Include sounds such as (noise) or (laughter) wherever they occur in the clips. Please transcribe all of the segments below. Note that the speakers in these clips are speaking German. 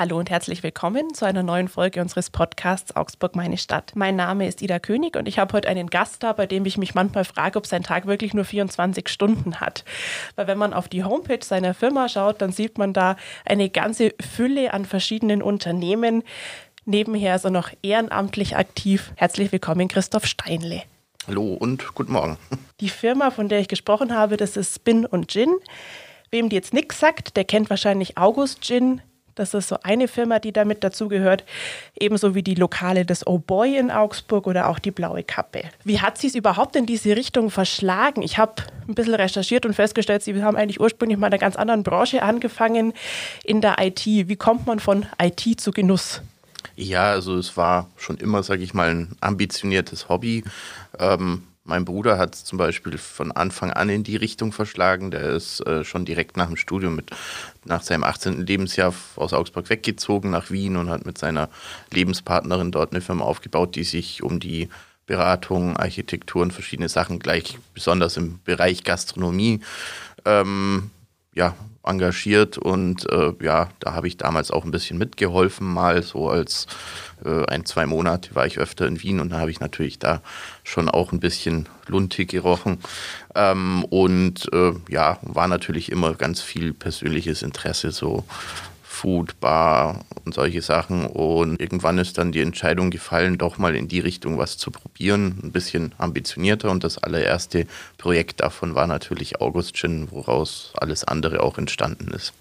Hallo und herzlich willkommen zu einer neuen Folge unseres Podcasts Augsburg meine Stadt. Mein Name ist Ida König und ich habe heute einen Gast da, bei dem ich mich manchmal frage, ob sein Tag wirklich nur 24 Stunden hat. Weil wenn man auf die Homepage seiner Firma schaut, dann sieht man da eine ganze Fülle an verschiedenen Unternehmen. Nebenher ist er noch ehrenamtlich aktiv. Herzlich willkommen, Christoph Steinle. Hallo und guten Morgen. Die Firma, von der ich gesprochen habe, das ist Spin und Gin. Wem die jetzt nichts sagt, der kennt wahrscheinlich August Gin. Das ist so eine Firma, die damit dazugehört. Ebenso wie die Lokale des Oh Boy in Augsburg oder auch die Blaue Kappe. Wie hat sie es überhaupt in diese Richtung verschlagen? Ich habe ein bisschen recherchiert und festgestellt, sie haben eigentlich ursprünglich mal in einer ganz anderen Branche angefangen, in der IT. Wie kommt man von IT zu Genuss? Ja, also es war schon immer, sage ich mal, ein ambitioniertes Hobby. Ähm, mein Bruder hat es zum Beispiel von Anfang an in die Richtung verschlagen. Der ist äh, schon direkt nach dem Studium, mit, nach seinem 18. Lebensjahr aus Augsburg weggezogen nach Wien und hat mit seiner Lebenspartnerin dort eine Firma aufgebaut, die sich um die Beratung, Architektur und verschiedene Sachen gleich besonders im Bereich Gastronomie ähm, ja, engagiert und äh, ja, da habe ich damals auch ein bisschen mitgeholfen, mal so als äh, ein, zwei Monate war ich öfter in Wien und da habe ich natürlich da schon auch ein bisschen Lunte gerochen. Ähm, und äh, ja, war natürlich immer ganz viel persönliches Interesse so Food, Bar und solche Sachen. Und irgendwann ist dann die Entscheidung gefallen, doch mal in die Richtung was zu probieren, ein bisschen ambitionierter. Und das allererste Projekt davon war natürlich August Gin, woraus alles andere auch entstanden ist.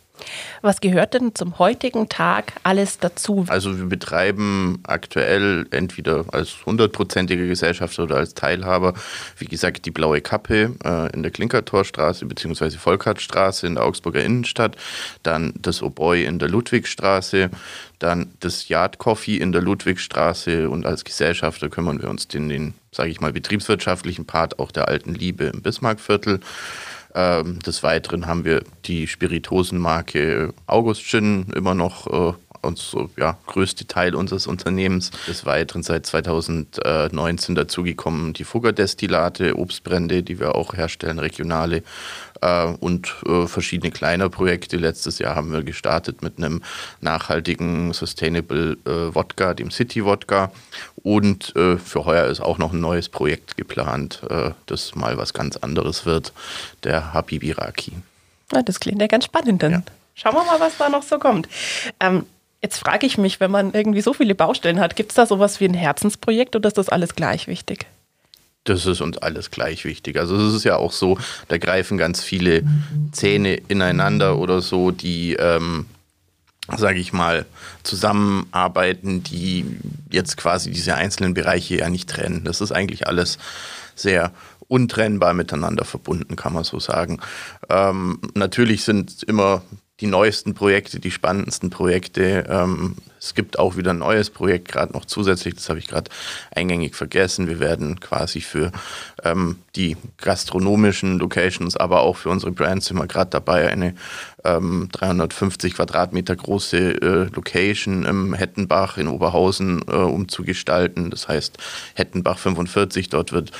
Was gehört denn zum heutigen Tag alles dazu? Also wir betreiben aktuell entweder als hundertprozentige Gesellschafter oder als Teilhaber, wie gesagt, die Blaue Kappe äh, in der Klinkertorstraße bzw. Volkhartstraße in der Augsburger Innenstadt, dann das Oboi in der Ludwigstraße, dann das Yard Coffee in der Ludwigstraße und als Gesellschafter kümmern wir uns den, den sage ich mal, betriebswirtschaftlichen Part auch der alten Liebe im Bismarckviertel. Ähm, des Weiteren haben wir die Spiritosenmarke August Gin immer noch äh, uns ja, größte Teil unseres Unternehmens. Des Weiteren seit 2019 dazugekommen die Fuggerdestillate, Obstbrände, die wir auch herstellen, regionale äh, und äh, verschiedene kleine Projekte. Letztes Jahr haben wir gestartet mit einem nachhaltigen Sustainable äh, Wodka, dem City Wodka. Und äh, für heuer ist auch noch ein neues Projekt geplant, äh, das mal was ganz anderes wird, der Habibi Raki. Ja, das klingt ja ganz spannend dann. Ja. Schauen wir mal, was da noch so kommt. Ähm, Jetzt frage ich mich, wenn man irgendwie so viele Baustellen hat, gibt es da sowas wie ein Herzensprojekt oder ist das alles gleich wichtig? Das ist uns alles gleich wichtig. Also es ist ja auch so, da greifen ganz viele Zähne ineinander oder so, die, ähm, sage ich mal, zusammenarbeiten, die jetzt quasi diese einzelnen Bereiche ja nicht trennen. Das ist eigentlich alles sehr untrennbar miteinander verbunden, kann man so sagen. Ähm, natürlich sind immer die neuesten Projekte, die spannendsten Projekte. Ähm, es gibt auch wieder ein neues Projekt, gerade noch zusätzlich, das habe ich gerade eingängig vergessen. Wir werden quasi für ähm, die gastronomischen Locations, aber auch für unsere Brands sind wir gerade dabei, eine ähm, 350 Quadratmeter große äh, Location im Hettenbach in Oberhausen äh, umzugestalten. Das heißt Hettenbach 45, dort wird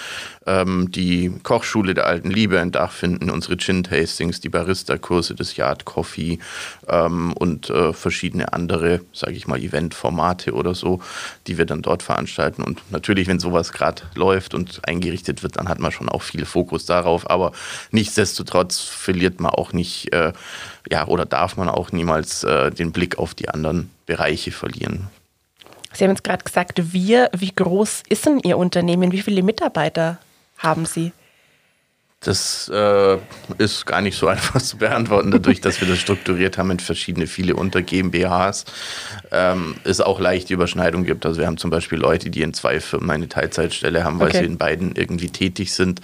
ähm, die Kochschule der alten Liebe ein Dach finden, unsere Gin-Tastings, die Barista-Kurse, das Yard Coffee ähm, und äh, verschiedene andere, sage ich mal, Event-Formate oder so, die wir dann dort veranstalten. Und natürlich, wenn sowas gerade läuft und eingerichtet wird, dann hat man schon auch viel Fokus darauf. Aber nichtsdestotrotz verliert man auch nicht, äh, ja, oder darf man auch niemals äh, den Blick auf die anderen Bereiche verlieren. Sie haben jetzt gerade gesagt, wir, wie groß ist denn Ihr Unternehmen? Wie viele Mitarbeiter haben Sie? Das äh, ist gar nicht so (laughs) einfach zu beantworten, dadurch, dass wir das strukturiert haben in verschiedene, viele unter GmbHs. Ähm, es auch leichte Überschneidung gibt. Also wir haben zum Beispiel Leute, die in zwei Firmen eine Teilzeitstelle haben, weil okay. sie in beiden irgendwie tätig sind.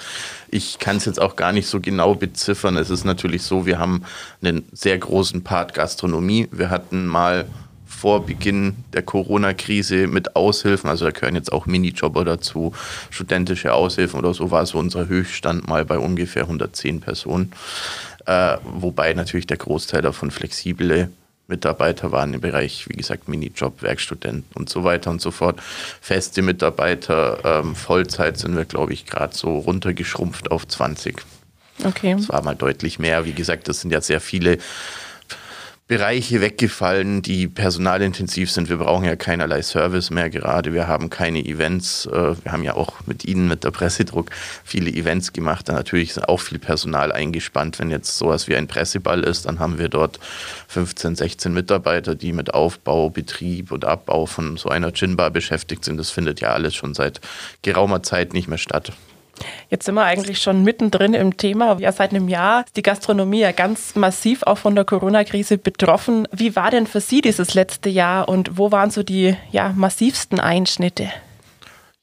Ich kann es jetzt auch gar nicht so genau beziffern. Es ist natürlich so, wir haben einen sehr großen Part Gastronomie. Wir hatten mal vor Beginn der Corona-Krise mit Aushilfen, also da gehören jetzt auch Minijobber dazu, studentische Aushilfen oder so, war so unser Höchststand mal bei ungefähr 110 Personen. Äh, wobei natürlich der Großteil davon flexible Mitarbeiter waren im Bereich, wie gesagt, Minijob, Werkstudent und so weiter und so fort. Feste Mitarbeiter, ähm, Vollzeit sind wir, glaube ich, gerade so runtergeschrumpft auf 20. Okay. Das war mal deutlich mehr. Wie gesagt, das sind ja sehr viele Bereiche weggefallen, die personalintensiv sind. Wir brauchen ja keinerlei Service mehr gerade. Wir haben keine Events. Äh, wir haben ja auch mit Ihnen, mit der Pressedruck, viele Events gemacht. Da natürlich ist auch viel Personal eingespannt. Wenn jetzt sowas wie ein Presseball ist, dann haben wir dort 15, 16 Mitarbeiter, die mit Aufbau, Betrieb und Abbau von so einer Ginbar beschäftigt sind. Das findet ja alles schon seit geraumer Zeit nicht mehr statt. Jetzt sind wir eigentlich schon mittendrin im Thema. Ja, seit einem Jahr ist die Gastronomie ja ganz massiv auch von der Corona-Krise betroffen. Wie war denn für Sie dieses letzte Jahr und wo waren so die ja, massivsten Einschnitte?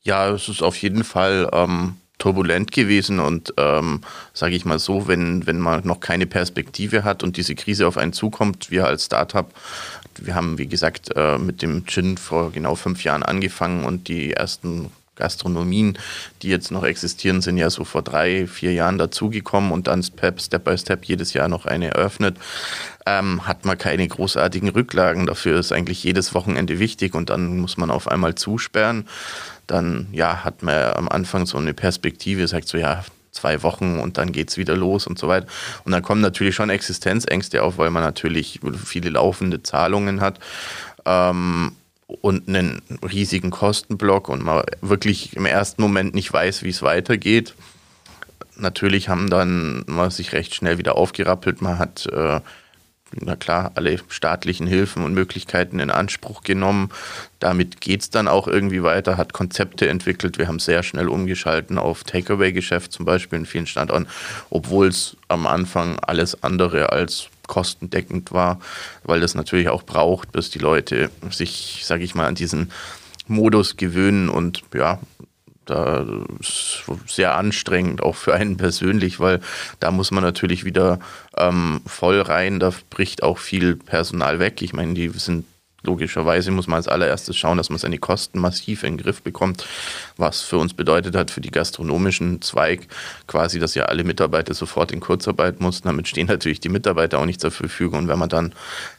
Ja, es ist auf jeden Fall ähm, turbulent gewesen und ähm, sage ich mal so, wenn, wenn man noch keine Perspektive hat und diese Krise auf einen zukommt, wir als Startup, wir haben wie gesagt äh, mit dem Gin vor genau fünf Jahren angefangen und die ersten Gastronomien, die jetzt noch existieren, sind ja so vor drei, vier Jahren dazugekommen und dann Step, by Step jedes Jahr noch eine eröffnet. Ähm, hat man keine großartigen Rücklagen. Dafür ist eigentlich jedes Wochenende wichtig und dann muss man auf einmal zusperren. Dann ja, hat man am Anfang so eine Perspektive, sagt so, ja, zwei Wochen und dann geht es wieder los und so weiter. Und dann kommen natürlich schon Existenzängste auf, weil man natürlich viele laufende Zahlungen hat. Ähm, und einen riesigen Kostenblock und man wirklich im ersten Moment nicht weiß, wie es weitergeht. Natürlich haben dann man sich recht schnell wieder aufgerappelt. Man hat, äh, na klar, alle staatlichen Hilfen und Möglichkeiten in Anspruch genommen. Damit geht es dann auch irgendwie weiter, hat Konzepte entwickelt. Wir haben sehr schnell umgeschalten auf Takeaway-Geschäft zum Beispiel in vielen Standorten, obwohl es am Anfang alles andere als kostendeckend war, weil das natürlich auch braucht, bis die Leute sich, sage ich mal, an diesen Modus gewöhnen und ja, da ist sehr anstrengend, auch für einen (laughs) persönlich, weil da muss man natürlich wieder ähm, voll rein, da bricht auch viel Personal weg. Ich meine, die sind logischerweise muss man als allererstes schauen, dass man seine Kosten massiv in den Griff bekommt, was für uns bedeutet hat, für die gastronomischen Zweig quasi, dass ja alle Mitarbeiter sofort in Kurzarbeit mussten. Damit stehen natürlich die Mitarbeiter auch nicht zur Verfügung. Und wenn man dann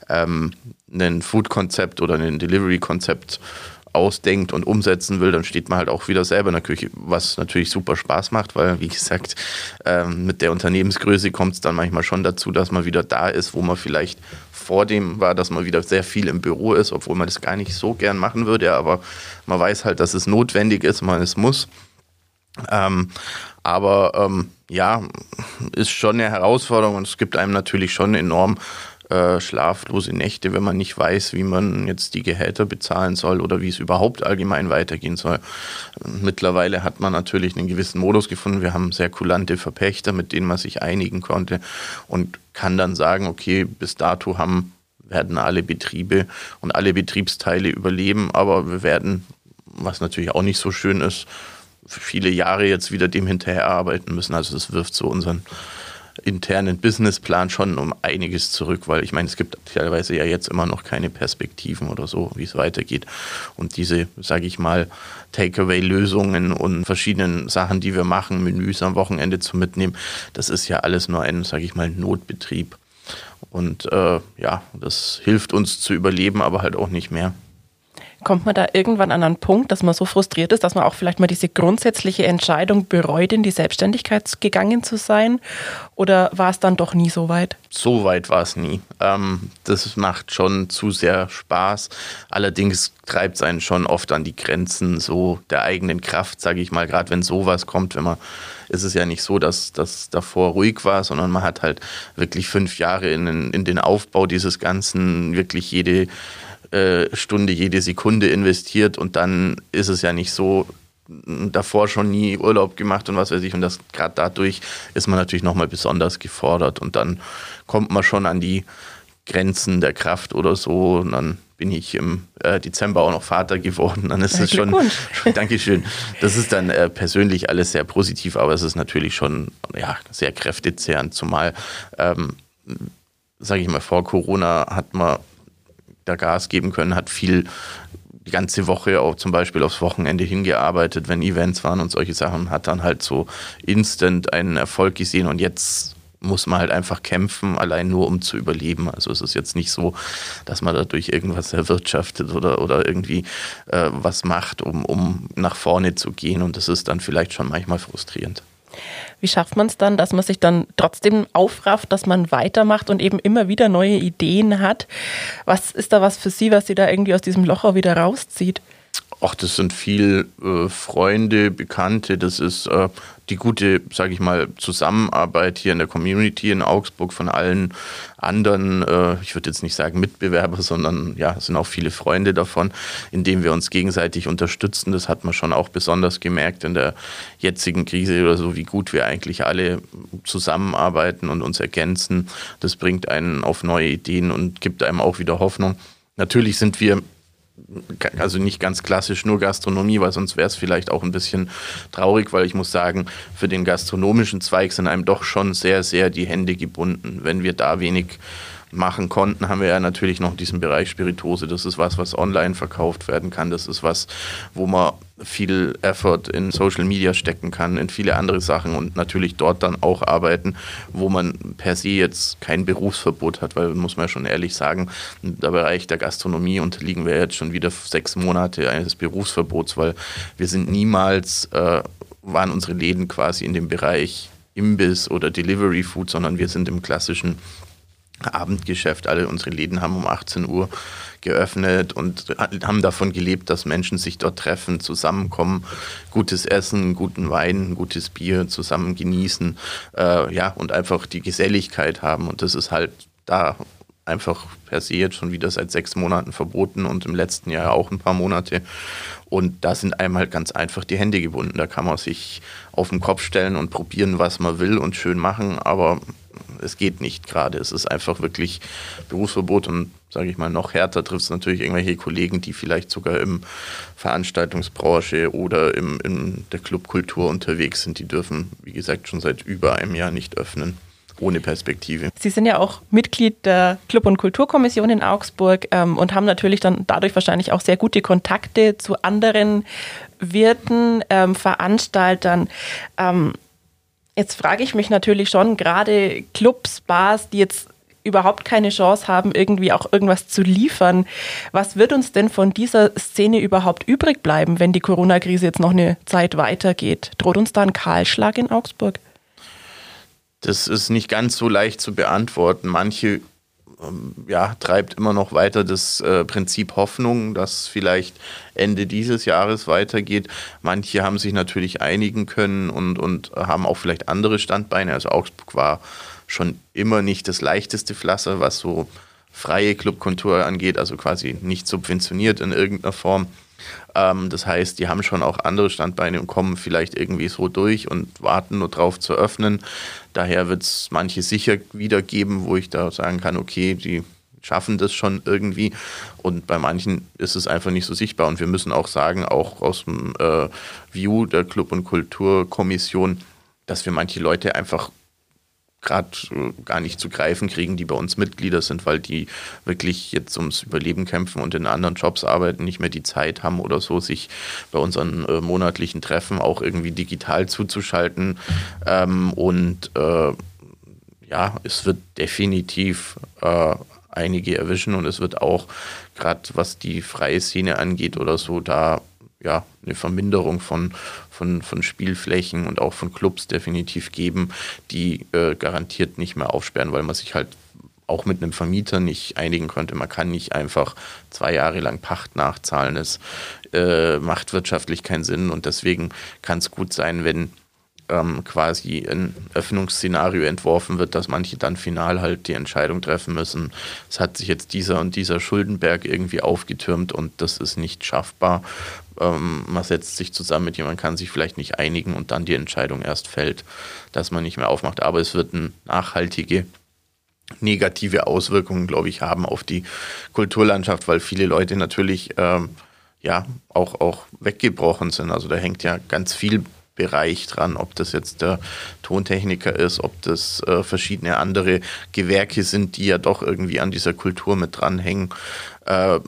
ähm, ein Food-Konzept oder ein Delivery-Konzept ausdenkt und umsetzen will, dann steht man halt auch wieder selber in der Küche, was natürlich super Spaß macht, weil, wie gesagt, ähm, mit der Unternehmensgröße kommt es dann manchmal schon dazu, dass man wieder da ist, wo man vielleicht vor dem war, dass man wieder sehr viel im Büro ist, obwohl man das gar nicht so gern machen würde, aber man weiß halt, dass es notwendig ist, man es muss. Ähm, aber ähm, ja, ist schon eine Herausforderung und es gibt einem natürlich schon enorm äh, schlaflose Nächte, wenn man nicht weiß, wie man jetzt die Gehälter bezahlen soll oder wie es überhaupt allgemein weitergehen soll. Mittlerweile hat man natürlich einen gewissen Modus gefunden. Wir haben sehr kulante Verpächter, mit denen man sich einigen konnte und kann dann sagen, okay, bis dato haben werden alle Betriebe und alle Betriebsteile überleben, aber wir werden, was natürlich auch nicht so schön ist, viele Jahre jetzt wieder dem hinterherarbeiten müssen. Also das wirft so unseren internen Businessplan schon um einiges zurück, weil ich meine, es gibt teilweise ja jetzt immer noch keine Perspektiven oder so, wie es weitergeht. Und diese, sage ich mal, Takeaway-Lösungen und verschiedenen Sachen, die wir machen, Menüs am Wochenende zu mitnehmen, das ist ja alles nur ein, sage ich mal, Notbetrieb. Und äh, ja, das hilft uns zu überleben, aber halt auch nicht mehr. Kommt man da irgendwann an einen Punkt, dass man so frustriert ist, dass man auch vielleicht mal diese grundsätzliche Entscheidung bereut, in die Selbstständigkeit gegangen zu sein? Oder war es dann doch nie so weit? So weit war es nie. Ähm, das macht schon zu sehr Spaß. Allerdings treibt es einen schon oft an die Grenzen so der eigenen Kraft, sage ich mal. Gerade wenn sowas kommt, wenn man ist es ja nicht so, dass das davor ruhig war, sondern man hat halt wirklich fünf Jahre in, in den Aufbau dieses Ganzen, wirklich jede äh, Stunde, jede Sekunde investiert und dann ist es ja nicht so, davor schon nie Urlaub gemacht und was weiß ich. Und das gerade dadurch ist man natürlich nochmal besonders gefordert und dann kommt man schon an die Grenzen der Kraft oder so. Und dann bin ich im äh, Dezember auch noch Vater geworden. Dann ist es schon, schon. (laughs) Dankeschön. Das ist dann äh, persönlich alles sehr positiv, aber es ist natürlich schon ja, sehr kräftezehrend, zumal, ähm, sage ich mal, vor Corona hat man da Gas geben können, hat viel die ganze Woche auch zum Beispiel aufs Wochenende hingearbeitet, wenn Events waren und solche Sachen, hat dann halt so instant einen Erfolg gesehen und jetzt muss man halt einfach kämpfen, allein nur um zu überleben. Also es ist jetzt nicht so, dass man dadurch irgendwas erwirtschaftet oder, oder irgendwie äh, was macht, um, um nach vorne zu gehen und das ist dann vielleicht schon manchmal frustrierend. Wie schafft man es dann, dass man sich dann trotzdem aufrafft, dass man weitermacht und eben immer wieder neue Ideen hat? Was ist da was für Sie, was Sie da irgendwie aus diesem Loch auch wieder rauszieht? Ach, das sind viel äh, Freunde, Bekannte, das ist äh, die gute, sage ich mal, Zusammenarbeit hier in der Community in Augsburg von allen anderen, äh, ich würde jetzt nicht sagen Mitbewerber, sondern ja, es sind auch viele Freunde davon, indem wir uns gegenseitig unterstützen. Das hat man schon auch besonders gemerkt in der jetzigen Krise oder so, wie gut wir eigentlich alle zusammenarbeiten und uns ergänzen. Das bringt einen auf neue Ideen und gibt einem auch wieder Hoffnung. Natürlich sind wir also nicht ganz klassisch nur Gastronomie, weil sonst wäre es vielleicht auch ein bisschen traurig, weil ich muss sagen, für den gastronomischen Zweig sind einem doch schon sehr, sehr die Hände gebunden. Wenn wir da wenig machen konnten, haben wir ja natürlich noch diesen Bereich Spiritose. Das ist was, was online verkauft werden kann. Das ist was, wo man viel Effort in Social Media stecken kann, in viele andere Sachen und natürlich dort dann auch arbeiten, wo man per se jetzt kein Berufsverbot hat, weil muss man ja schon ehrlich sagen, der Bereich der Gastronomie unterliegen wir jetzt schon wieder sechs Monate eines Berufsverbots, weil wir sind niemals, äh, waren unsere Läden quasi in dem Bereich Imbiss oder Delivery Food, sondern wir sind im klassischen Abendgeschäft. Alle unsere Läden haben um 18 Uhr geöffnet und haben davon gelebt, dass Menschen sich dort treffen, zusammenkommen, gutes Essen, guten Wein, gutes Bier zusammen genießen, äh, ja, und einfach die Geselligkeit haben. Und das ist halt da einfach per se jetzt schon wieder seit sechs Monaten verboten und im letzten Jahr auch ein paar Monate. Und da sind einem halt ganz einfach die Hände gebunden. Da kann man sich auf den Kopf stellen und probieren, was man will und schön machen, aber es geht nicht gerade. Es ist einfach wirklich Berufsverbot und sage ich mal, noch härter trifft es natürlich irgendwelche Kollegen, die vielleicht sogar im Veranstaltungsbranche oder im, in der Clubkultur unterwegs sind. Die dürfen, wie gesagt, schon seit über einem Jahr nicht öffnen ohne Perspektive. Sie sind ja auch Mitglied der Club- und Kulturkommission in Augsburg ähm, und haben natürlich dann dadurch wahrscheinlich auch sehr gute Kontakte zu anderen Wirten, ähm, Veranstaltern. Ähm, jetzt frage ich mich natürlich schon, gerade Clubs, Bars, die jetzt überhaupt keine Chance haben, irgendwie auch irgendwas zu liefern. Was wird uns denn von dieser Szene überhaupt übrig bleiben, wenn die Corona-Krise jetzt noch eine Zeit weitergeht? Droht uns da ein Kahlschlag in Augsburg? Das ist nicht ganz so leicht zu beantworten. Manche ja, treibt immer noch weiter das äh, Prinzip Hoffnung, dass vielleicht Ende dieses Jahres weitergeht. Manche haben sich natürlich einigen können und, und haben auch vielleicht andere Standbeine. Also Augsburg war schon immer nicht das leichteste Pflaster, was so freie Clubkontur angeht, also quasi nicht subventioniert in irgendeiner Form. Ähm, das heißt, die haben schon auch andere Standbeine und kommen vielleicht irgendwie so durch und warten nur drauf zu öffnen. Daher wird es manche sicher wieder geben, wo ich da sagen kann, okay, die schaffen das schon irgendwie. Und bei manchen ist es einfach nicht so sichtbar. Und wir müssen auch sagen, auch aus dem äh, View der Club- und Kulturkommission, dass wir manche Leute einfach gerade äh, gar nicht zu greifen kriegen, die bei uns Mitglieder sind, weil die wirklich jetzt ums Überleben kämpfen und in anderen Jobs arbeiten, nicht mehr die Zeit haben oder so, sich bei unseren äh, monatlichen Treffen auch irgendwie digital zuzuschalten. Ähm, und äh, ja, es wird definitiv äh, einige erwischen und es wird auch gerade was die freie Szene angeht oder so, da ja, eine Verminderung von, von, von Spielflächen und auch von Clubs definitiv geben, die äh, garantiert nicht mehr aufsperren, weil man sich halt auch mit einem Vermieter nicht einigen konnte. Man kann nicht einfach zwei Jahre lang Pacht nachzahlen. Es äh, macht wirtschaftlich keinen Sinn und deswegen kann es gut sein, wenn ähm, quasi ein Öffnungsszenario entworfen wird, dass manche dann final halt die Entscheidung treffen müssen. Es hat sich jetzt dieser und dieser Schuldenberg irgendwie aufgetürmt und das ist nicht schaffbar. Ähm, man setzt sich zusammen mit jemandem, kann sich vielleicht nicht einigen und dann die Entscheidung erst fällt, dass man nicht mehr aufmacht. Aber es wird eine nachhaltige negative Auswirkungen, glaube ich, haben auf die Kulturlandschaft, weil viele Leute natürlich ähm, ja auch, auch weggebrochen sind. Also da hängt ja ganz viel Bereich dran, ob das jetzt der Tontechniker ist, ob das äh, verschiedene andere Gewerke sind, die ja doch irgendwie an dieser Kultur mit dranhängen. Äh,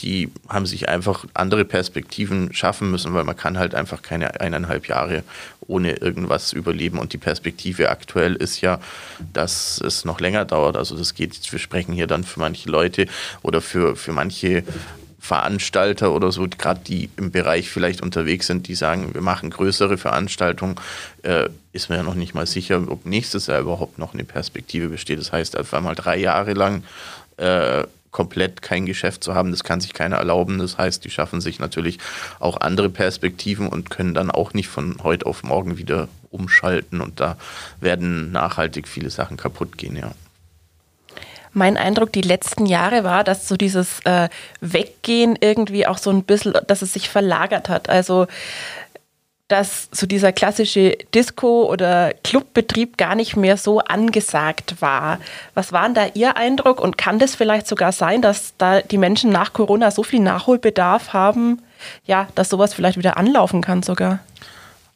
die haben sich einfach andere Perspektiven schaffen müssen, weil man kann halt einfach keine eineinhalb Jahre ohne irgendwas überleben. Und die Perspektive aktuell ist ja, dass es noch länger dauert. Also das geht, wir sprechen hier dann für manche Leute oder für, für manche Veranstalter oder so, gerade die im Bereich vielleicht unterwegs sind, die sagen, wir machen größere Veranstaltungen, äh, ist mir ja noch nicht mal sicher, ob nächstes Jahr überhaupt noch eine Perspektive besteht. Das heißt, auf einmal drei Jahre lang äh, komplett kein Geschäft zu haben, das kann sich keiner erlauben. Das heißt, die schaffen sich natürlich auch andere Perspektiven und können dann auch nicht von heute auf morgen wieder umschalten und da werden nachhaltig viele Sachen kaputt gehen, ja. Mein Eindruck die letzten Jahre war, dass so dieses äh, Weggehen irgendwie auch so ein bisschen, dass es sich verlagert hat. Also dass so dieser klassische Disco- oder Clubbetrieb gar nicht mehr so angesagt war. Was war denn da Ihr Eindruck und kann das vielleicht sogar sein, dass da die Menschen nach Corona so viel Nachholbedarf haben, ja, dass sowas vielleicht wieder anlaufen kann sogar?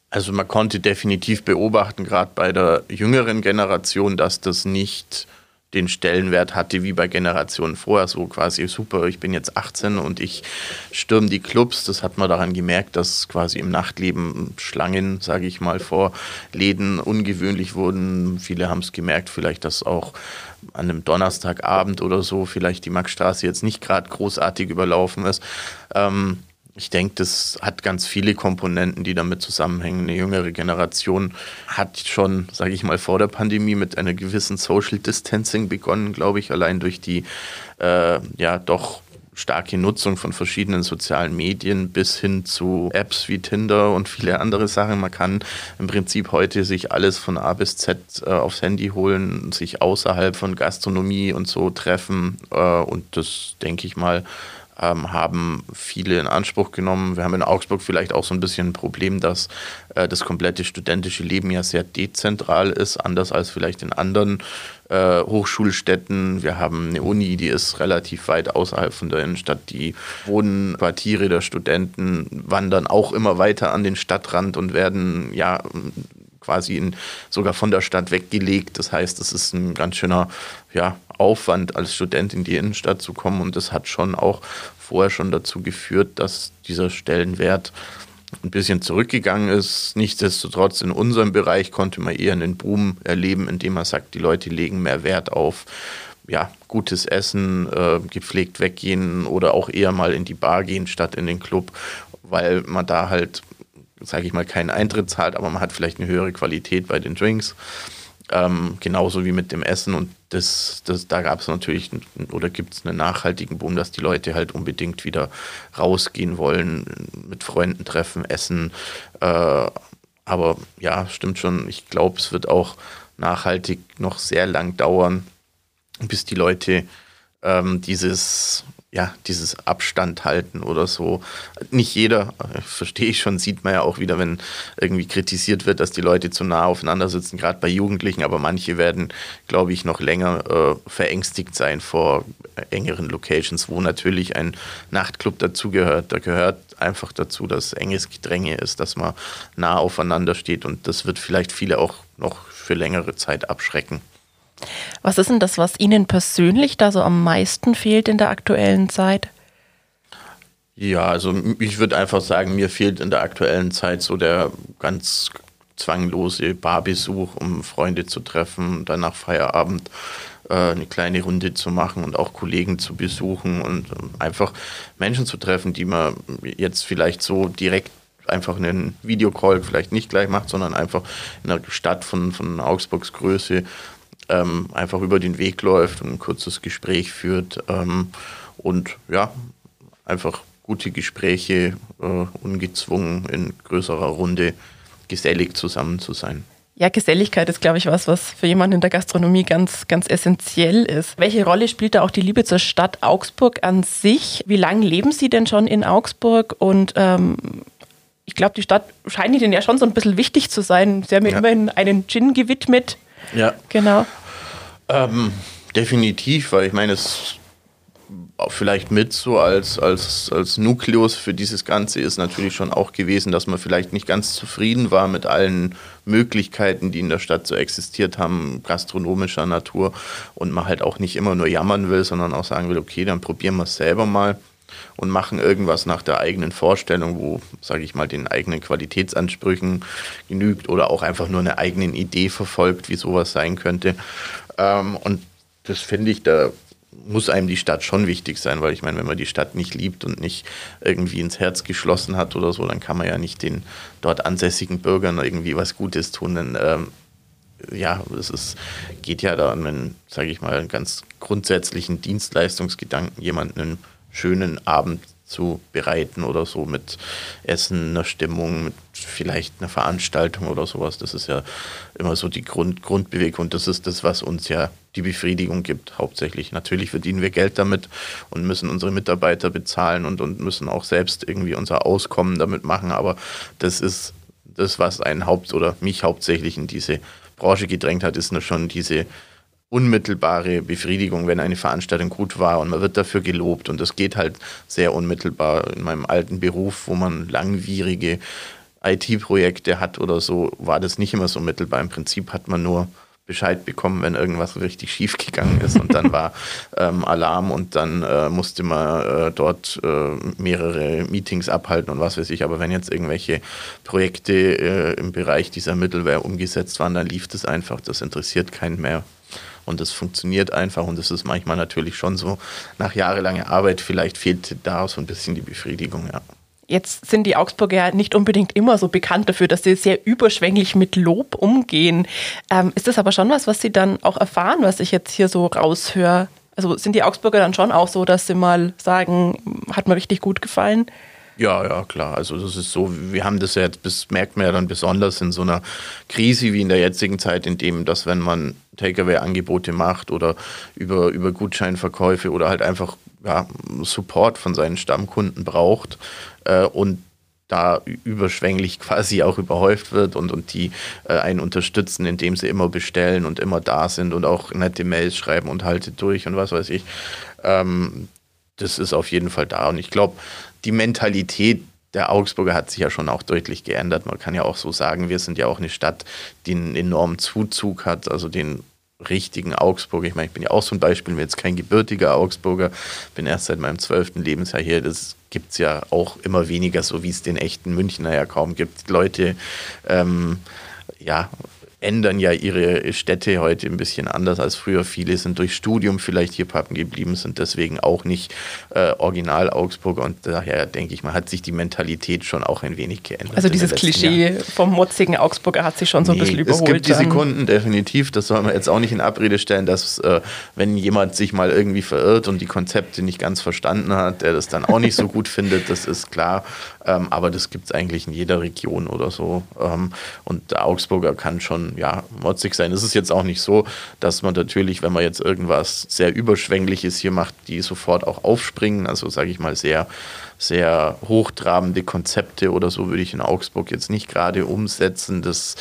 Also man konnte definitiv beobachten, gerade bei der jüngeren Generation, dass das nicht den Stellenwert hatte wie bei Generationen vorher, so quasi super, ich bin jetzt 18 und ich stürme die Clubs. Das hat man daran gemerkt, dass quasi im Nachtleben Schlangen, sage ich mal, vor Läden ungewöhnlich wurden. Viele haben es gemerkt, vielleicht, dass auch an einem Donnerstagabend oder so vielleicht die Maxstraße jetzt nicht gerade großartig überlaufen ist. Ähm, ich denke, das hat ganz viele Komponenten, die damit zusammenhängen. Eine jüngere Generation hat schon, sage ich mal, vor der Pandemie mit einer gewissen Social Distancing begonnen, glaube ich, allein durch die äh, ja doch starke Nutzung von verschiedenen sozialen Medien bis hin zu Apps wie Tinder und viele andere Sachen. Man kann im Prinzip heute sich alles von A bis Z äh, aufs Handy holen, sich außerhalb von Gastronomie und so treffen. Äh, und das, denke ich mal, ähm, haben viele in Anspruch genommen. Wir haben in Augsburg vielleicht auch so ein bisschen ein Problem, dass äh, das komplette studentische Leben ja sehr dezentral ist, anders als vielleicht in anderen äh, Hochschulstädten. Wir haben eine Uni, die ist relativ weit außerhalb von der Innenstadt. Die Wohnquartiere der Studenten wandern auch immer weiter an den Stadtrand und werden ja quasi in, sogar von der Stadt weggelegt. Das heißt, es ist ein ganz schöner ja, Aufwand, als Student in die Innenstadt zu kommen. Und das hat schon auch vorher schon dazu geführt, dass dieser Stellenwert ein bisschen zurückgegangen ist. Nichtsdestotrotz in unserem Bereich konnte man eher einen Boom erleben, indem man sagt, die Leute legen mehr Wert auf ja, gutes Essen, äh, gepflegt weggehen oder auch eher mal in die Bar gehen statt in den Club, weil man da halt sage ich mal, keinen Eintritt zahlt, aber man hat vielleicht eine höhere Qualität bei den Drinks. Ähm, genauso wie mit dem Essen. Und das, das, da gab es natürlich oder gibt es einen nachhaltigen Boom, dass die Leute halt unbedingt wieder rausgehen wollen, mit Freunden treffen, essen. Äh, aber ja, stimmt schon. Ich glaube, es wird auch nachhaltig noch sehr lang dauern, bis die Leute ähm, dieses ja, dieses Abstand halten oder so. Nicht jeder, äh, verstehe ich schon, sieht man ja auch wieder, wenn irgendwie kritisiert wird, dass die Leute zu nah aufeinander sitzen, gerade bei Jugendlichen, aber manche werden, glaube ich, noch länger äh, verängstigt sein vor engeren Locations, wo natürlich ein Nachtclub dazugehört. Da gehört einfach dazu, dass enges Gedränge ist, dass man nah aufeinander steht und das wird vielleicht viele auch noch für längere Zeit abschrecken. Was ist denn das, was Ihnen persönlich da so am meisten fehlt in der aktuellen Zeit? Ja, also ich würde einfach sagen, mir fehlt in der aktuellen Zeit so der ganz zwanglose Barbesuch, um Freunde zu treffen, dann nach Feierabend äh, eine kleine Runde zu machen und auch Kollegen zu besuchen und ähm, einfach Menschen zu treffen, die man jetzt vielleicht so direkt einfach einen Videocall vielleicht nicht gleich macht, sondern einfach in einer Stadt von, von Augsburgs Größe ähm, einfach über den Weg läuft und ein kurzes Gespräch führt ähm, und ja, einfach gute Gespräche, äh, ungezwungen in größerer Runde gesellig zusammen zu sein. Ja, Geselligkeit ist, glaube ich, was, was für jemanden in der Gastronomie ganz, ganz essentiell ist. Welche Rolle spielt da auch die Liebe zur Stadt Augsburg an sich? Wie lange leben Sie denn schon in Augsburg? Und ähm, ich glaube, die Stadt scheint Ihnen ja schon so ein bisschen wichtig zu sein. Sie haben ja, ja. immerhin einen Gin gewidmet. Ja. Genau. Ähm, definitiv, weil ich meine, es vielleicht mit so als, als, als Nukleus für dieses Ganze ist natürlich schon auch gewesen, dass man vielleicht nicht ganz zufrieden war mit allen Möglichkeiten, die in der Stadt so existiert haben, gastronomischer Natur und man halt auch nicht immer nur jammern will, sondern auch sagen will, okay, dann probieren wir es selber mal und machen irgendwas nach der eigenen Vorstellung, wo, sage ich mal, den eigenen Qualitätsansprüchen genügt oder auch einfach nur eine eigene Idee verfolgt, wie sowas sein könnte. Ähm, und das finde ich, da muss einem die Stadt schon wichtig sein, weil ich meine, wenn man die Stadt nicht liebt und nicht irgendwie ins Herz geschlossen hat oder so, dann kann man ja nicht den dort ansässigen Bürgern irgendwie was Gutes tun. Denn ähm, ja, es ist, geht ja da an einen, sage ich mal, einen ganz grundsätzlichen Dienstleistungsgedanken, jemanden einen schönen Abend zu bereiten oder so mit Essen, einer Stimmung, mit vielleicht einer Veranstaltung oder sowas. Das ist ja immer so die Grund, Grundbewegung und das ist das, was uns ja die Befriedigung gibt, hauptsächlich. Natürlich verdienen wir Geld damit und müssen unsere Mitarbeiter bezahlen und, und müssen auch selbst irgendwie unser Auskommen damit machen, aber das ist das, was einen Haupt- oder mich hauptsächlich in diese Branche gedrängt hat, ist nur schon diese unmittelbare Befriedigung, wenn eine Veranstaltung gut war und man wird dafür gelobt. Und das geht halt sehr unmittelbar. In meinem alten Beruf, wo man langwierige IT-Projekte hat oder so, war das nicht immer so mittelbar. Im Prinzip hat man nur Bescheid bekommen, wenn irgendwas richtig schief gegangen ist und dann war (laughs) ähm, Alarm und dann äh, musste man äh, dort äh, mehrere Meetings abhalten und was weiß ich. Aber wenn jetzt irgendwelche Projekte äh, im Bereich dieser Mittelwehr umgesetzt waren, dann lief das einfach. Das interessiert keinen mehr. Und das funktioniert einfach und das ist manchmal natürlich schon so, nach jahrelanger Arbeit, vielleicht fehlt da so ein bisschen die Befriedigung, ja. Jetzt sind die Augsburger ja nicht unbedingt immer so bekannt dafür, dass sie sehr überschwänglich mit Lob umgehen. Ähm, ist das aber schon was, was Sie dann auch erfahren, was ich jetzt hier so raushöre? Also sind die Augsburger dann schon auch so, dass sie mal sagen, hat mir richtig gut gefallen? Ja, ja, klar. Also das ist so, wir haben das ja jetzt, das merkt man ja dann besonders in so einer Krise wie in der jetzigen Zeit, in dem, dass wenn man Takeaway-Angebote macht oder über, über Gutscheinverkäufe oder halt einfach ja, Support von seinen Stammkunden braucht äh, und da überschwänglich (laughs) quasi auch überhäuft wird und, und die äh, einen unterstützen, indem sie immer bestellen und immer da sind und auch nette Mails schreiben und haltet durch und was weiß ich. Ähm, das ist auf jeden Fall da. Und ich glaube, die Mentalität der Augsburger hat sich ja schon auch deutlich geändert. Man kann ja auch so sagen, wir sind ja auch eine Stadt, die einen enormen Zuzug hat, also den richtigen Augsburger. Ich meine, ich bin ja auch so ein Beispiel, bin jetzt kein gebürtiger Augsburger, bin erst seit meinem zwölften Lebensjahr hier. Das gibt es ja auch immer weniger, so wie es den echten Münchner ja kaum gibt. Leute, ähm, ja, ändern ja ihre Städte heute ein bisschen anders als früher. Viele sind durch Studium vielleicht hier pappen geblieben, sind deswegen auch nicht äh, original Augsburger und daher denke ich mal, hat sich die Mentalität schon auch ein wenig geändert. Also dieses Klischee Jahren. vom mutzigen Augsburger hat sich schon so nee, ein bisschen überholt. Es gibt die Sekunden definitiv, das soll man jetzt auch nicht in Abrede stellen, dass äh, wenn jemand sich mal irgendwie verirrt und die Konzepte nicht ganz verstanden hat, der das dann auch nicht so gut (laughs) findet, das ist klar. Ähm, aber das gibt es eigentlich in jeder Region oder so. Ähm, und der Augsburger kann schon ja, motzig sein. Es ist jetzt auch nicht so, dass man natürlich, wenn man jetzt irgendwas sehr Überschwängliches hier macht, die sofort auch aufspringen. Also sage ich mal sehr, sehr hochtrabende Konzepte oder so würde ich in Augsburg jetzt nicht gerade umsetzen. Das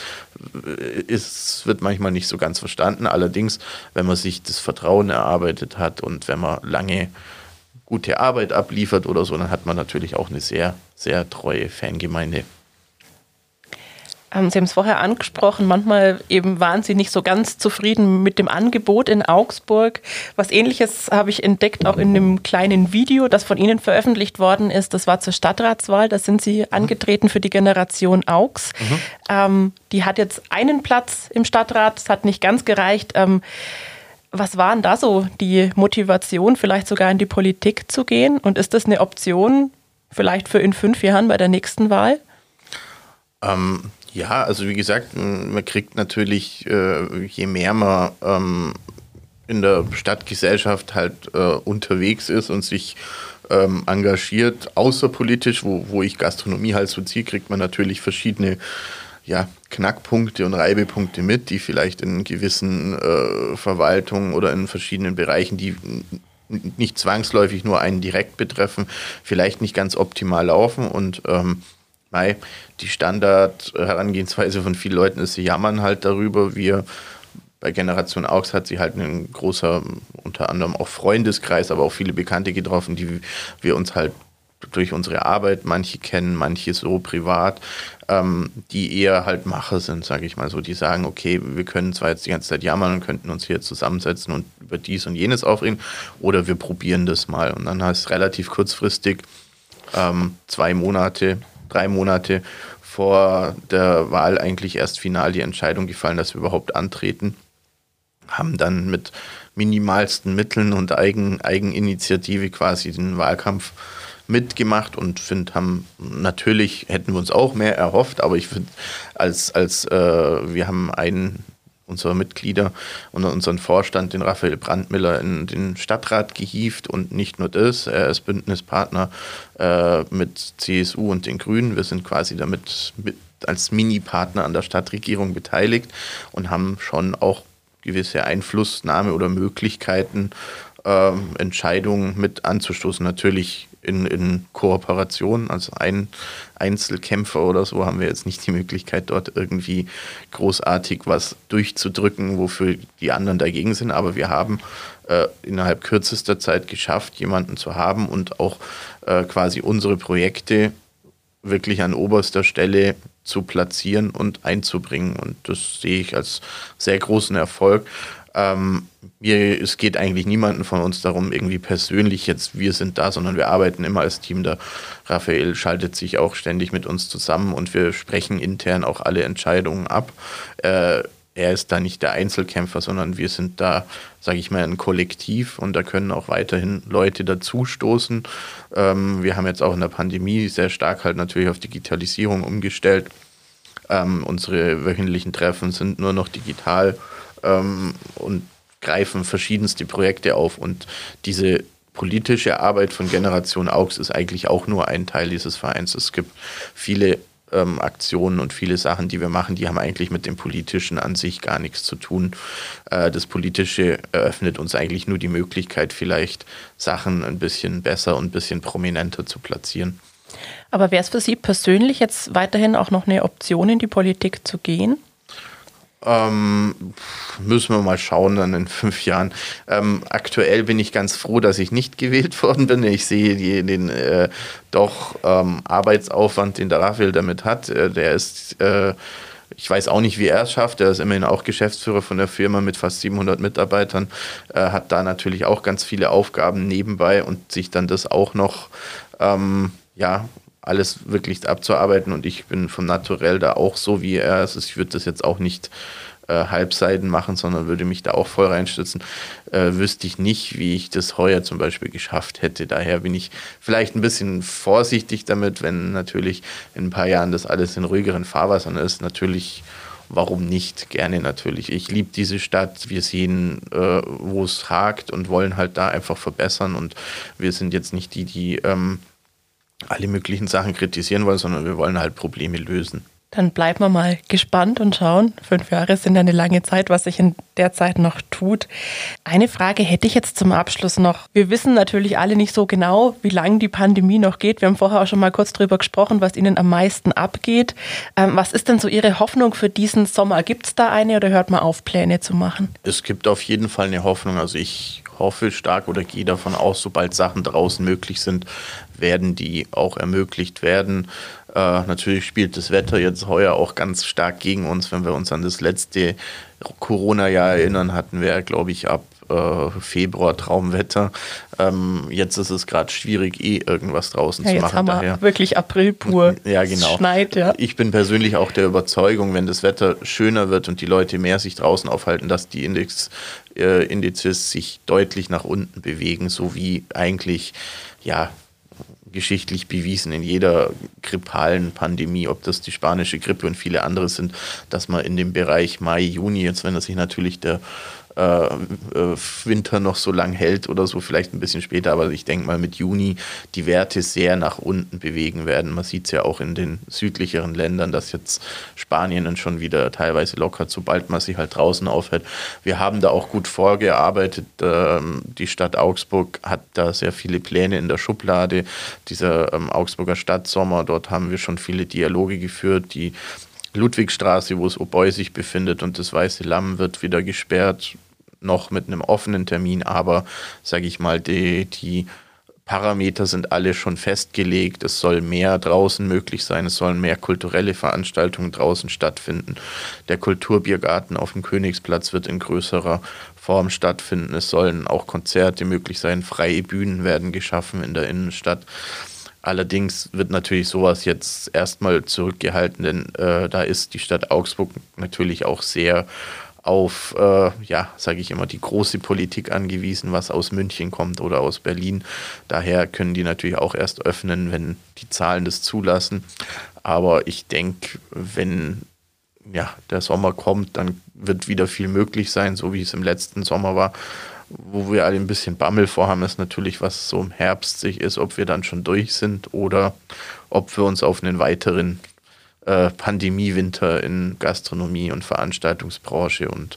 äh, ist, wird manchmal nicht so ganz verstanden. Allerdings, wenn man sich das Vertrauen erarbeitet hat und wenn man lange gute Arbeit abliefert oder so, dann hat man natürlich auch eine sehr, sehr treue Fangemeinde. Ähm, Sie haben es vorher angesprochen, manchmal eben waren Sie nicht so ganz zufrieden mit dem Angebot in Augsburg. Was ähnliches habe ich entdeckt auch in einem kleinen Video, das von Ihnen veröffentlicht worden ist. Das war zur Stadtratswahl. Da sind Sie angetreten für die Generation Augs. Mhm. Ähm, die hat jetzt einen Platz im Stadtrat. Das hat nicht ganz gereicht. Ähm, was war denn da so die Motivation, vielleicht sogar in die Politik zu gehen? Und ist das eine Option vielleicht für in fünf Jahren bei der nächsten Wahl? Ähm, ja, also wie gesagt, man kriegt natürlich, äh, je mehr man ähm, in der Stadtgesellschaft halt äh, unterwegs ist und sich ähm, engagiert, außerpolitisch, wo, wo ich Gastronomie halt so ziehe, kriegt man natürlich verschiedene ja, Knackpunkte und Reibepunkte mit, die vielleicht in gewissen äh, Verwaltungen oder in verschiedenen Bereichen, die nicht zwangsläufig nur einen direkt betreffen, vielleicht nicht ganz optimal laufen. Und ähm, mei, die Standard-Herangehensweise von vielen Leuten ist, sie jammern halt darüber. Wir bei Generation Augs hat sie halt einen großer, unter anderem auch Freundeskreis, aber auch viele Bekannte getroffen, die wir uns halt durch unsere Arbeit, manche kennen, manche so privat, ähm, die eher halt Macher sind, sage ich mal so. Die sagen, okay, wir können zwar jetzt die ganze Zeit jammern und könnten uns hier zusammensetzen und über dies und jenes aufreden, oder wir probieren das mal. Und dann heißt relativ kurzfristig, ähm, zwei Monate, drei Monate vor der Wahl eigentlich erst final die Entscheidung gefallen, dass wir überhaupt antreten. haben dann mit minimalsten Mitteln und Eigen, Eigeninitiative quasi den Wahlkampf mitgemacht und finde, haben natürlich hätten wir uns auch mehr erhofft, aber ich finde, als, als äh, wir haben einen unserer Mitglieder und unseren Vorstand, den Raphael Brandmiller, in den Stadtrat gehievt und nicht nur das, er ist Bündnispartner äh, mit CSU und den Grünen. Wir sind quasi damit mit, als Mini-Partner an der Stadtregierung beteiligt und haben schon auch gewisse Einflussnahme oder Möglichkeiten, äh, Entscheidungen mit anzustoßen. Natürlich in, in Kooperation. Also ein Einzelkämpfer oder so haben wir jetzt nicht die Möglichkeit, dort irgendwie großartig was durchzudrücken, wofür die anderen dagegen sind. Aber wir haben äh, innerhalb kürzester Zeit geschafft, jemanden zu haben und auch äh, quasi unsere Projekte wirklich an oberster Stelle zu platzieren und einzubringen. Und das sehe ich als sehr großen Erfolg. Ähm, wir, es geht eigentlich niemanden von uns darum, irgendwie persönlich jetzt, wir sind da, sondern wir arbeiten immer als Team da. Raphael schaltet sich auch ständig mit uns zusammen und wir sprechen intern auch alle Entscheidungen ab. Äh, er ist da nicht der Einzelkämpfer, sondern wir sind da, sage ich mal, ein Kollektiv und da können auch weiterhin Leute dazustoßen. Ähm, wir haben jetzt auch in der Pandemie sehr stark halt natürlich auf Digitalisierung umgestellt. Ähm, unsere wöchentlichen Treffen sind nur noch digital ähm, und greifen verschiedenste Projekte auf. Und diese politische Arbeit von Generation Augs ist eigentlich auch nur ein Teil dieses Vereins. Es gibt viele ähm, Aktionen und viele Sachen, die wir machen, die haben eigentlich mit dem Politischen an sich gar nichts zu tun. Äh, das Politische eröffnet uns eigentlich nur die Möglichkeit, vielleicht Sachen ein bisschen besser und ein bisschen prominenter zu platzieren. Aber wäre es für Sie persönlich jetzt weiterhin auch noch eine Option, in die Politik zu gehen? Ähm, müssen wir mal schauen dann in fünf Jahren. Ähm, aktuell bin ich ganz froh, dass ich nicht gewählt (laughs) worden bin. Ich sehe die, den äh, doch ähm, Arbeitsaufwand, den der Raphael damit hat. Äh, der ist, äh, ich weiß auch nicht, wie er es schafft. Er ist immerhin auch Geschäftsführer von der Firma mit fast 700 Mitarbeitern, äh, hat da natürlich auch ganz viele Aufgaben nebenbei und sich dann das auch noch ähm, ja, alles wirklich abzuarbeiten und ich bin von Naturell da auch so wie er. Also ich würde das jetzt auch nicht äh, Halbseiten machen, sondern würde mich da auch voll reinstützen. Äh, wüsste ich nicht, wie ich das heuer zum Beispiel geschafft hätte. Daher bin ich vielleicht ein bisschen vorsichtig damit, wenn natürlich in ein paar Jahren das alles in ruhigeren Fahrwassern ist. Natürlich warum nicht? Gerne natürlich. Ich liebe diese Stadt. Wir sehen, äh, wo es hakt und wollen halt da einfach verbessern. Und wir sind jetzt nicht die, die ähm, alle möglichen Sachen kritisieren wollen, sondern wir wollen halt Probleme lösen. Dann bleiben wir mal gespannt und schauen. Fünf Jahre sind eine lange Zeit, was sich in der Zeit noch tut. Eine Frage hätte ich jetzt zum Abschluss noch. Wir wissen natürlich alle nicht so genau, wie lange die Pandemie noch geht. Wir haben vorher auch schon mal kurz darüber gesprochen, was Ihnen am meisten abgeht. Ähm, was ist denn so Ihre Hoffnung für diesen Sommer? Gibt es da eine oder hört man auf, Pläne zu machen? Es gibt auf jeden Fall eine Hoffnung. Also ich hoffe stark oder gehe davon aus, sobald Sachen draußen möglich sind, werden die auch ermöglicht werden. Äh, natürlich spielt das Wetter jetzt heuer auch ganz stark gegen uns. Wenn wir uns an das letzte Corona-Jahr erinnern, hatten wir, glaube ich, ab äh, Februar Traumwetter. Ähm, jetzt ist es gerade schwierig, eh irgendwas draußen ja, zu machen. Jetzt haben wir daher. wirklich April pur. (laughs) Ja, genau. Es schneit, ja. Ich bin persönlich auch der Überzeugung, wenn das Wetter schöner wird und die Leute mehr sich draußen aufhalten, dass die Index, äh, Indizes sich deutlich nach unten bewegen, so wie eigentlich, ja, geschichtlich bewiesen in jeder grippalen Pandemie, ob das die spanische Grippe und viele andere sind, dass man in dem Bereich Mai, Juni, jetzt wenn das sich natürlich der äh, äh, Winter noch so lang hält oder so, vielleicht ein bisschen später, aber ich denke mal mit Juni die Werte sehr nach unten bewegen werden. Man sieht es ja auch in den südlicheren Ländern, dass jetzt Spanien dann schon wieder teilweise lockert, sobald man sich halt draußen aufhält. Wir haben da auch gut vorgearbeitet. Ähm, die Stadt Augsburg hat da sehr viele Pläne in der Schublade. Dieser ähm, Augsburger Stadtsommer, dort haben wir schon viele Dialoge geführt, die Ludwigstraße, wo das Oboi sich befindet und das Weiße Lamm wird wieder gesperrt noch mit einem offenen Termin, aber sage ich mal, die, die Parameter sind alle schon festgelegt. Es soll mehr draußen möglich sein. Es sollen mehr kulturelle Veranstaltungen draußen stattfinden. Der Kulturbiergarten auf dem Königsplatz wird in größerer Form stattfinden. Es sollen auch Konzerte möglich sein. Freie Bühnen werden geschaffen in der Innenstadt. Allerdings wird natürlich sowas jetzt erstmal zurückgehalten, denn äh, da ist die Stadt Augsburg natürlich auch sehr auf, äh, ja, sage ich immer, die große Politik angewiesen, was aus München kommt oder aus Berlin. Daher können die natürlich auch erst öffnen, wenn die Zahlen das zulassen. Aber ich denke, wenn ja, der Sommer kommt, dann wird wieder viel möglich sein, so wie es im letzten Sommer war. Wo wir alle ein bisschen Bammel vorhaben, ist natürlich, was so im Herbst sich ist, ob wir dann schon durch sind oder ob wir uns auf einen weiteren äh, Pandemiewinter in Gastronomie und Veranstaltungsbranche und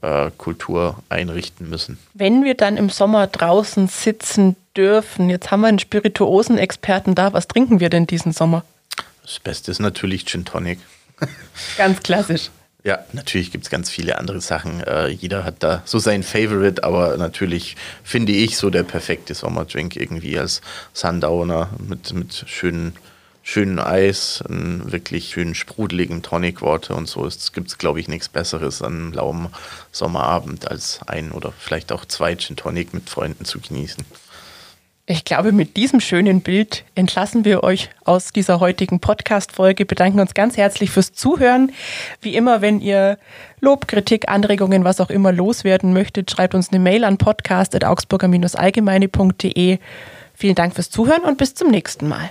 äh, Kultur einrichten müssen. Wenn wir dann im Sommer draußen sitzen dürfen, jetzt haben wir einen Spirituosen-Experten da, was trinken wir denn diesen Sommer? Das Beste ist natürlich Gin Tonic. (laughs) Ganz klassisch. Ja, natürlich gibt es ganz viele andere Sachen. Äh, jeder hat da so sein Favorite, aber natürlich finde ich so der perfekte Sommerdrink irgendwie als Sundowner mit, mit schönen, schönen Eis, einen wirklich schönen sprudeligen Tonic Water und so. Es gibt, glaube ich, nichts Besseres an einem lauen Sommerabend als ein oder vielleicht auch zwei Gin Tonic mit Freunden zu genießen. Ich glaube, mit diesem schönen Bild entlassen wir euch aus dieser heutigen Podcast-Folge, bedanken uns ganz herzlich fürs Zuhören. Wie immer, wenn ihr Lob, Kritik, Anregungen, was auch immer loswerden möchtet, schreibt uns eine Mail an podcast.augsburger-allgemeine.de. Vielen Dank fürs Zuhören und bis zum nächsten Mal.